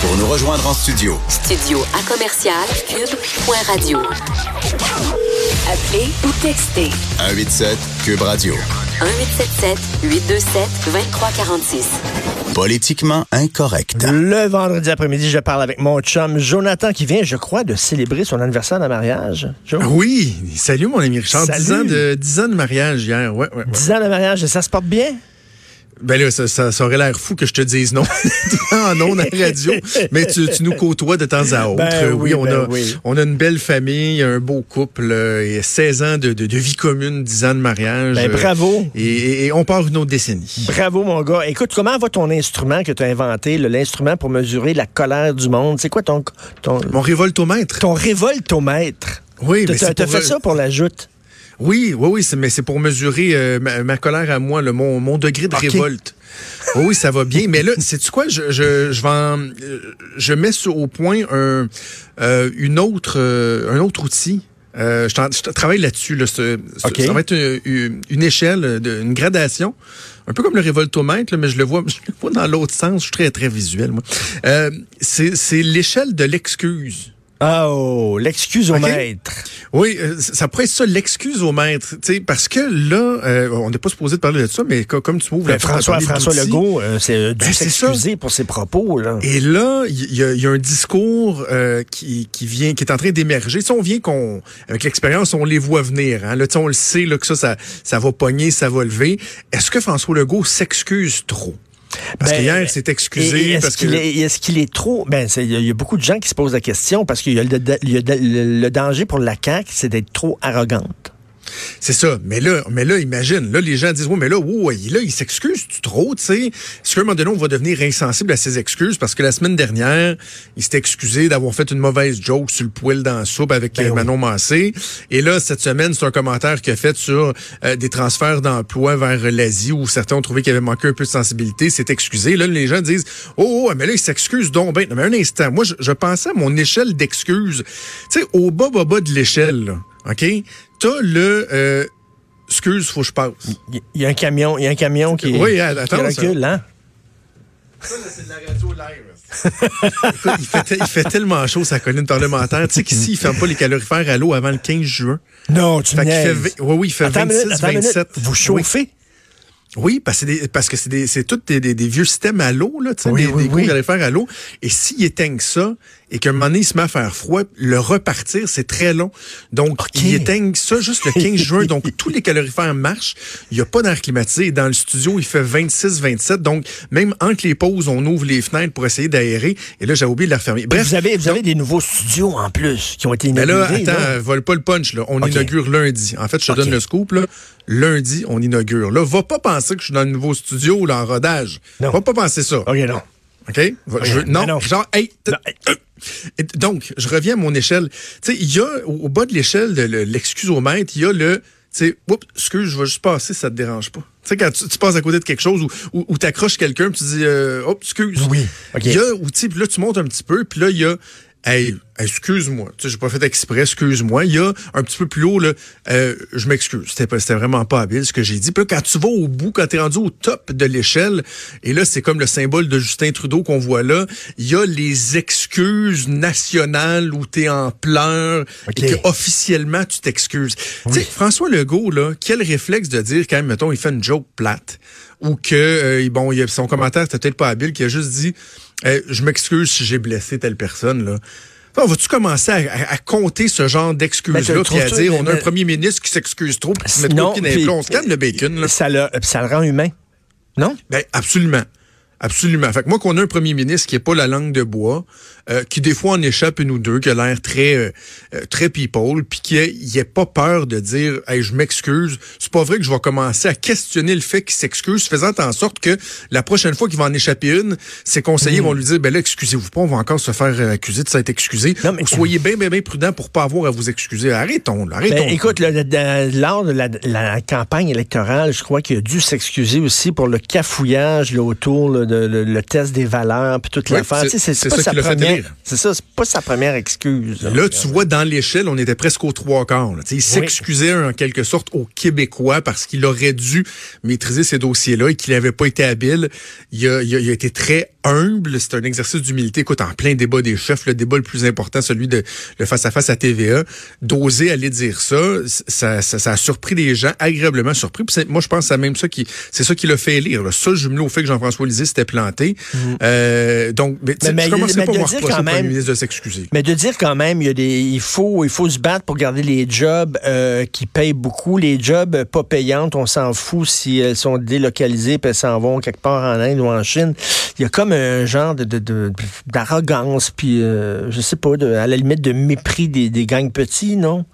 Pour nous rejoindre en studio. Studio à commercial cube.radio. Appelez ou textez 187 Cube Radio. 1877 827 2346. Politiquement incorrect. Le vendredi après-midi, je parle avec mon chum Jonathan qui vient, je crois, de célébrer son anniversaire de mariage. Jo? Oui, salut mon ami Richard. Salut. 10 ans, de, 10 ans de mariage hier. Ouais, ouais, ouais. 10 ans de mariage et ça se porte bien? Ben là, ça, ça, ça aurait l'air fou que je te dise non en ondes à la radio, mais tu, tu nous côtoies de temps à autre. Ben Euh, oui, on, ben a, oui. on a une belle famille, un beau couple, euh, et 16 ans de, de, de vie commune, 10 ans de mariage. Ben, euh, bravo. Et, et- et on part une autre décennie. Bravo, mon gars. Écoute, comment va ton instrument que tu as inventé, l'instrument pour mesurer la colère du monde? C'est quoi ton, ton, Mon révoltomètre. ton révoltomètre? Oui, mais c'est t'as fait ça pour la joute? Oui, oui, oui, mais c'est pour mesurer euh, ma, ma colère à moi, le, mon, mon degré de révolte. Oui, oui, ça va bien. Mais là, sais-tu quoi? Je, je, je, vais en- euh, je mets sur- au point un, euh, une autre, euh, un autre outil. Euh, je, travaille là-dessus. Là, Ce- ce-. Ça va être une, une- une échelle, de- une gradation. Un peu comme le révoltomètre, là, mais je le vois, je le vois dans l'autre sens. Je suis très, très visuel, moi. Euh, c'est l'échelle de l'excuse. Ah, oh, l'excuse au maître. Oui, euh, ça pourrait être ça, l'excuse au maître. tu sais, Parce que là, euh, on n'est pas supposé de parler de ça, mais co- comme tu m'ouvres la à François, François Legault euh, c'est euh, dû Ben, s'excuser pour ses propos. Là. Et là, il y, a- il y a un discours euh, qui, qui vient, qui est en train d'émerger. On vient qu'on, avec l'expérience, on les voit venir. Hein. Là, on le sait là, que ça, ça, ça va pogner, ça va lever. Est-ce que François Legault s'excuse trop? Parce Ben, que hier, il s'est excusé. Est-ce que... qu'il est, trop... Ben, il y, a- il y a beaucoup de gens qui se posent la question parce qu'il y a y le danger pour la CAQ, c'est d'être trop arrogante. C'est ça. Mais là, mais là, imagine. Là, les gens disent, ouais, mais là, ouais, là, il s'excuse tu trop, tu sais. Est-ce qu'à un moment donné, on va devenir insensible à ses excuses? Parce que la semaine dernière, il s'est excusé d'avoir fait une mauvaise joke sur le poil dans la soupe avec Ben euh, oui. Manon Massé. Et là, cette semaine, c'est un commentaire qu'il a fait sur euh, des transferts d'emploi vers l'Asie où certains ont trouvé qu'il avait manqué un peu de sensibilité. Il s'est excusé. Là, les gens disent, oh, oh, mais là, il s'excuse donc ben. Non, mais un instant. Moi, je, je pensais à mon échelle d'excuses. Tu sais, au bas, bas, bas de l'échelle, là, OK? T'as le, euh, excuse, faut que je passe. Il y a un camion, il y a un camion qui, Oui, attends, qui ça. recule, hein? c'est de la radio live. Écoute, il, fait il fait tellement chaud sa colline parlementaire. Tu sais qu'ici, il ferme pas les calorifères à l'eau avant le 15 juin. Non, tu Fait fait, oui, oui, il fait Attends une 26, minute, attends une minute. 27. Vous chauffez? Oui, parce que c'est des- parce que c'est tous des, des- des vieux systèmes à l'eau, là, tu sais, Oui, des, oui, des gros oui. calorifères à l'eau. Et s'il éteigne ça, et qu'à un moment donné, il se met à faire froid, le repartir, c'est très long. Donc, il éteigne ça juste le 15 juin. Donc, tous les calorifères marchent. Il n'y a pas d'air climatisé. Et Dans le studio, il fait 26, 27. Donc, même entre les pauses, on ouvre les fenêtres pour essayer d'aérer. Et là, j'ai oublié de la refermer. Bref. vous avez, vous avez des nouveaux studios en plus qui ont été Mais inaugurés. là, attends, là. euh, vole pas le punch, là. On inaugure lundi. En fait, je te donne le scoop, là. Lundi, on inaugure. Là, va pas penser que je suis dans le nouveau studio, là, en rodage. Non. Va pas penser ça. OK, non. OK? Je veux- non, mais non. genre, hey, hey. Et Donc, je reviens à mon échelle. Tu sais, il y a, au, au bas de l'échelle de le- l'excuse au maître, il y a le, tu sais, oups, excuse, je vais juste passer, ça te dérange pas. Tu sais, quand tu, tu passes à côté de quelque chose ou, ou, ou t'accroches quelqu'un, puis tu dis, euh, hop, excuse. Oui. Il y a, ou tu sais, puis là, tu montes un petit peu, puis là, il y a, hey, excuse-moi, tu sais, j'ai pas fait exprès, excuse-moi. Il y a un petit peu plus haut, là, euh, je m'excuse, c'était pas- c'était vraiment pas habile ce que j'ai dit. Puis là, quand tu vas au bout, quand t'es rendu au top de l'échelle, et là, c'est comme le symbole de Justin Trudeau qu'on voit là, il y a les excuses nationales où t'es en pleurs OK. et que officiellement tu t'excuses. Tu sais, François Legault, là, quel réflexe de dire quand même, mettons, il fait une joke plate ou que, euh, bon, il a, son commentaire c'était peut-être pas habile, qui a juste dit, euh, je m'excuse si j'ai blessé telle personne, là. On va-tu commencer à, compter ce genre Ben, d'excuses-là, puis à dire, on a un mais- premier ministre qui s'excuse trop, puis qui se met Non, trop plombs. On se calme le bacon, là. Ça le, ça le rend humain. Non? Ben, absolument. Absolument. Fait que moi, qu'on a un premier ministre qui est pas la langue de bois, euh, qui des fois en échappe une ou deux, qui a l'air très euh, euh, très people, puis qui il ait pas peur de dire hey, je m'excuse. C'est pas vrai que je vais commencer à questionner le fait qu'il s'excuse, faisant en sorte que la prochaine fois qu'il va en échapper une, ses conseillers Hmm. vont lui dire ben là, excusez-vous pas, on va encore se faire euh, accuser de s'être excusé. Non, mais- Ou soyez bien, bien, bien prudent pour pas avoir à vous excuser. Arrêtons, là, arrêtons. Ben, écoute, le- le- de- lors de la, la campagne électorale, je crois qu'il a dû s'excuser aussi pour le cafouillage là, autour là, de le, le test des valeurs puis toute Oui, l'affaire. c'est- c'est pas ça qui l'a fait. C'est ça, c'est pas sa première excuse. Là, tu vois, dans l'échelle, on était presque aux trois quarts. Il s'excusait en quelque sorte aux Québécois parce qu'il aurait dû maîtriser ces dossiers-là et qu'il n'avait pas été habile. Il a, il a- il a été très humble. C'est un exercice d'humilité. Écoute, en plein débat des chefs, le débat le plus important, celui de le face-à-face à TVA, d'oser aller dire ça, ça, ça, ça a surpris les gens, agréablement surpris. Puis moi, je pense que c'est même ça qui, c'est ça qui l'a fait lire. Là. Ça, jumelé au fait que Jean-François Lisée s'était planté. Euh, donc, mais. Mais- je mais- commençais mais pas quand même- ministre de s'excuser. Mais de dire quand même, il, y a des, il, faut, il faut se battre pour garder les jobs euh, qui payent beaucoup. Les jobs euh, pas payantes, on s'en fout si elles sont délocalisées puis elles s'en vont quelque part en Inde ou en Chine. Il y a comme un genre de, d'arrogance, puis euh, je sais pas, de, à la limite de mépris des, gangs petits, non?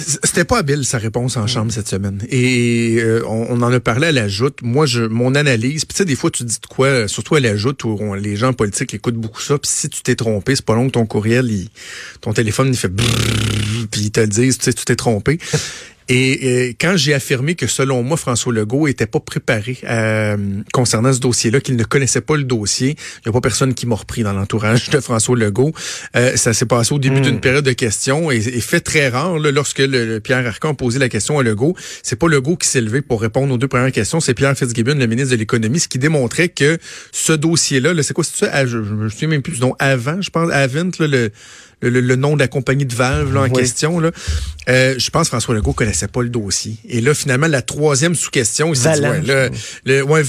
C'était pas habile sa réponse en chambre cette semaine. Et euh, on, en a parlé à la joute. Moi, je, mon analyse, tu sais, des fois, tu dis de quoi, surtout à la joute, où les gens politiques écoutent beaucoup ça. Puis si tu t'es trompé, c'est pas long que ton courriel, ton téléphone, il fait puis ils te disent, tu sais, tu t'es trompé. Et quand j'ai affirmé que selon moi, François Legault était pas préparé euh, concernant ce dossier-là, qu'il ne connaissait pas le dossier, il n'y a pas personne qui m'a repris dans l'entourage de François Legault. Euh, ça s'est passé au début d'une période de questions et, et fait très rare là, lorsque le, le Pierre Arcan posé la question à Legault. C'est pas Legault qui s'est levé pour répondre aux deux premières questions, c'est Pierre Fitzgibbon, le ministre de l'économie, ce qui démontrait que ce dossier-là, là, c'est quoi, c'est ça? Ah, je, je me souviens même plus du nom. Avant, je pense, Avent, là, le, le, le nom de la compagnie de valve là, en Oui. question. Là. Euh, je pense que François Legault connaissait pas le dossier. Et là, finalement, la troisième sous-question, il s'est dit, Valent, ouais, là, le, ouais,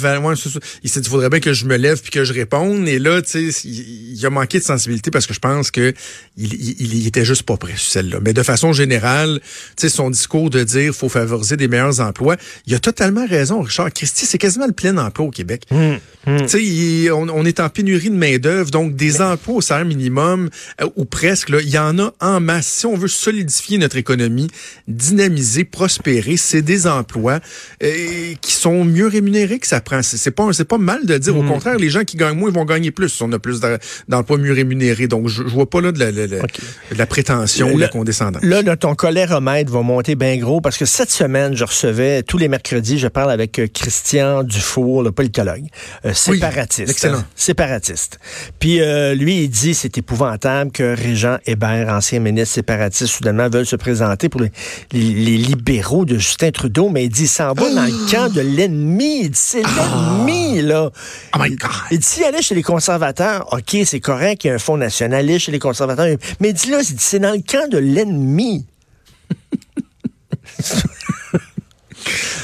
il s'est dit, faudrait bien que je me lève puis que je réponde. Et là, tu sais, il, il a manqué de sensibilité parce que je pense que il, il, il était juste pas prêt sur celle-là. Mais de façon générale, tu sais, son discours de dire faut favoriser des meilleurs emplois, il a totalement raison, Richard. Christy, c'est quasiment le plein emploi au Québec. Tu sais, il- on, on est en pénurie de main-d'œuvre, donc des emplois au salaire minimum euh, ou presque, là, il y en a en masse. Si on veut solidifier notre économie, dynamiser, prospérer, c'est des emplois euh, qui sont mieux rémunérés que ça prend. C'est pas, c'est pas mal de dire. Au contraire, les gens qui gagnent moins vont gagner plus si on a plus d'emplois mieux rémunérés. Donc, je, je vois pas là de la, la- la- OK. de la prétention ou de la condescendance. Là, là, ton coléromètre va monter bien gros parce que cette semaine, je recevais, tous les mercredis, je parle avec euh, Christian Dufour, le politologue, euh, séparatiste. excellent. hein, séparatiste. Puis lui, il dit c'est épouvantable que Régent Hébert, ancien ministre séparatiste, soudainement veulent se présenter pour les, les- les libéraux de Justin Trudeau, mais il dit il s'en va dans le camp de l'ennemi. Il dit c'est l'ennemi, là. Oh my Il- God. Il dit s'il allait chez les conservateurs, OK, c'est correct, il y a un fonds nationaliste chez les conservateurs, mais il dit là, il dit, c'est dans le camp de l'ennemi.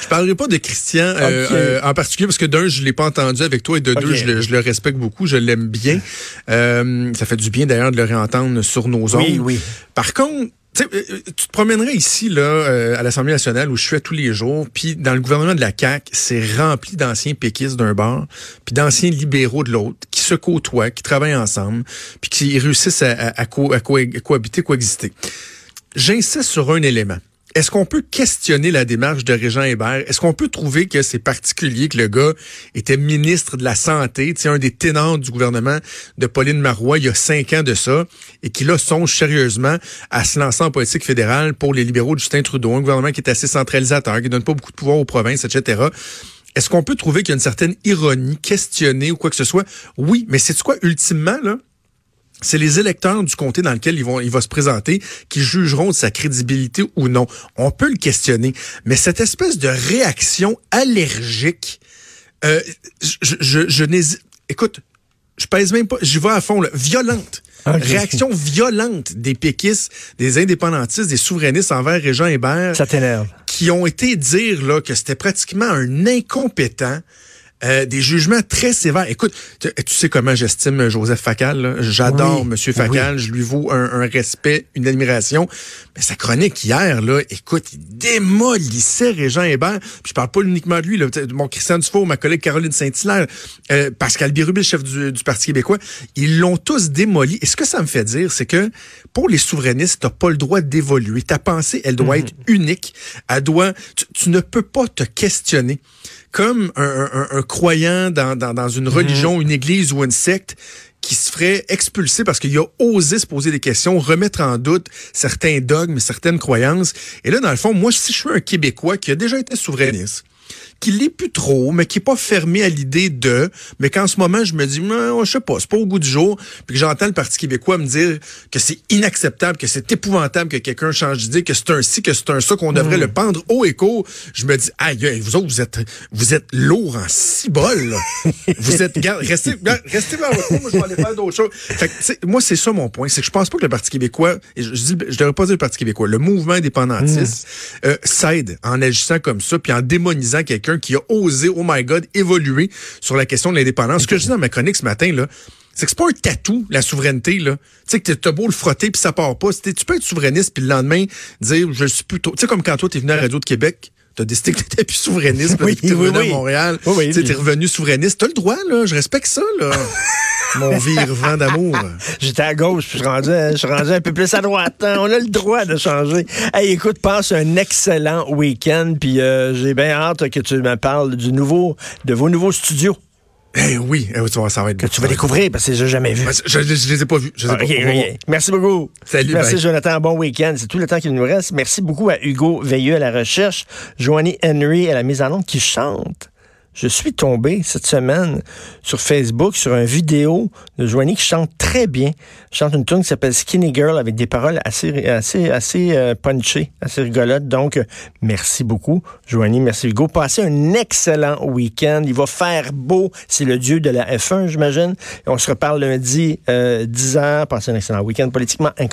Je parlerai pas de Christian euh, euh, en particulier parce que d'un, je l'ai pas entendu avec toi et de deux, je le, je le respecte beaucoup, je l'aime bien. Euh, ça fait du bien d'ailleurs de le réentendre sur nos ondes. Oui, oui. Par contre, tu sais, euh, tu te promènerais ici là euh, à l'Assemblée nationale où je suis à tous les jours, puis dans le gouvernement de la CAQ, c'est rempli d'anciens péquistes d'un bord, puis d'anciens libéraux de l'autre, qui se côtoient, qui travaillent ensemble, puis qui réussissent à, à- à co- à co- à cohabiter, coexister. J'insiste sur un élément. Est-ce qu'on peut questionner la démarche de Régent Hébert? Est-ce qu'on peut trouver que c'est particulier que le gars était ministre de la Santé, un des ténors du gouvernement de Pauline Marois il y a cinq ans de ça, et qui là songe sérieusement à se lancer en politique fédérale pour les libéraux de Justin Trudeau, un gouvernement qui est assez centralisateur, qui donne pas beaucoup de pouvoir aux provinces, etc. Est-ce qu'on peut trouver qu'il y a une certaine ironie, questionner ou quoi que ce soit? Oui, mais c'est quoi, ultimement, là? C'est les électeurs du comté dans lequel ils vont, il va se présenter qui jugeront de sa crédibilité ou non. On peut le questionner, mais cette espèce de réaction allergique, euh, je, je, je n'hésite. Écoute, je pèse même pas, j'y vais à fond, là, violente. Ok. Réaction violente des péquistes, des indépendantistes, des souverainistes envers Régent Hébert Ça t'énerve. qui ont été dire là que c'était pratiquement un incompétent euh, des jugements très sévères. Écoute, tu, tu sais comment j'estime Joseph Facal. J'adore Oui, Monsieur Facal. Je lui vaux un, un respect, une admiration. Mais sa chronique hier, là, écoute, il démolissait Régent Hébert. Puis je parle pas uniquement de lui. Là. Mon Christian Dufault, ma collègue Caroline Saint-Hilaire, euh, Pascal Bérubé, le chef du, du Parti québécois, ils l'ont tous démoli. Et ce que ça me fait dire, c'est que pour les souverainistes, t'as pas le droit d'évoluer. Ta pensée, elle doit être unique. Elle doit, tu, tu ne peux pas te questionner comme un, un- un croyant dans, dans, dans une religion, une église ou une secte qui se ferait expulser parce qu'il a osé se poser des questions, remettre en doute certains dogmes, certaines croyances. Et là, dans le fond, moi, si je suis un Québécois qui a déjà été souverainiste, qui l'est plus trop, mais qui est pas fermé à l'idée de, mais qu'en ce moment, je me dis, Non, je sais pas, c'est pas au goût du jour, puis que j'entends le Parti québécois me dire que c'est inacceptable, que c'est épouvantable que quelqu'un change d'idée, que c'est un ci, que c'est un ça, qu'on devrait le pendre haut et court. Je me dis, aïe, vous autres, vous êtes, vous êtes lourd en cibole, vous êtes, regarde, restez, regarde, restez vers votre moi, je vais aller faire d'autres choses. Fait que, moi, c'est ça mon point, c'est que je pense pas que le Parti québécois, et je, je, dis- je devrais pas dire le Parti québécois, le mouvement indépendantiste, euh, s'aide en agissant comme ça, puis en démonisant quelqu'un qui a osé, oh my God, évoluer sur la question de l'indépendance. Ce que je dis dans ma chronique ce matin, là, c'est que c'est pas un tatou, la souveraineté, là. Tu sais, que t'as beau le frotter puis ça part pas. Tu peux être souverainiste puis le lendemain dire, je suis plutôt... Tu sais, comme quand toi, t'es venu à Radio de Québec, t'as décidé que t'étais plus souverainiste, Oui, t'es oui, revenu oui. à Montréal. Oui, oui, tu t'es revenu souverainiste. T'as le droit, là. Je respecte ça, là. Mon vire-vent d'amour. J'étais à gauche, puis je suis rendu, je suis rendu un peu plus à droite. hein. On a le droit de changer. Hey, écoute, passe un excellent week-end, puis euh, j'ai bien hâte que tu me parles du nouveau, de vos nouveaux studios Eh oui, eh oui, tu vois, ça va être que tu vas découvrir, parce que j'ai jamais vu. Je, je, je les ai pas vus. Je les ai Ah, pas. Merci beaucoup. Salut, Merci, bye. Jonathan. Bon week-end. C'est tout le temps qu'il nous reste. Merci beaucoup à Hugo Veilleux à la recherche, Joanie Henry à la mise en onde qui chante. Je suis tombé cette semaine sur Facebook sur une vidéo de Joanie qui chante très bien. Chante une tune qui s'appelle Skinny Girl avec des paroles assez, assez, assez euh, punchées, assez rigolotes. Donc, euh, merci beaucoup, Joanie. Merci, Hugo. Passez un excellent week-end. Il va faire beau. C'est le dieu de la F1, j'imagine. On se reparle lundi, euh, 10 h. Passez un excellent week-end politiquement.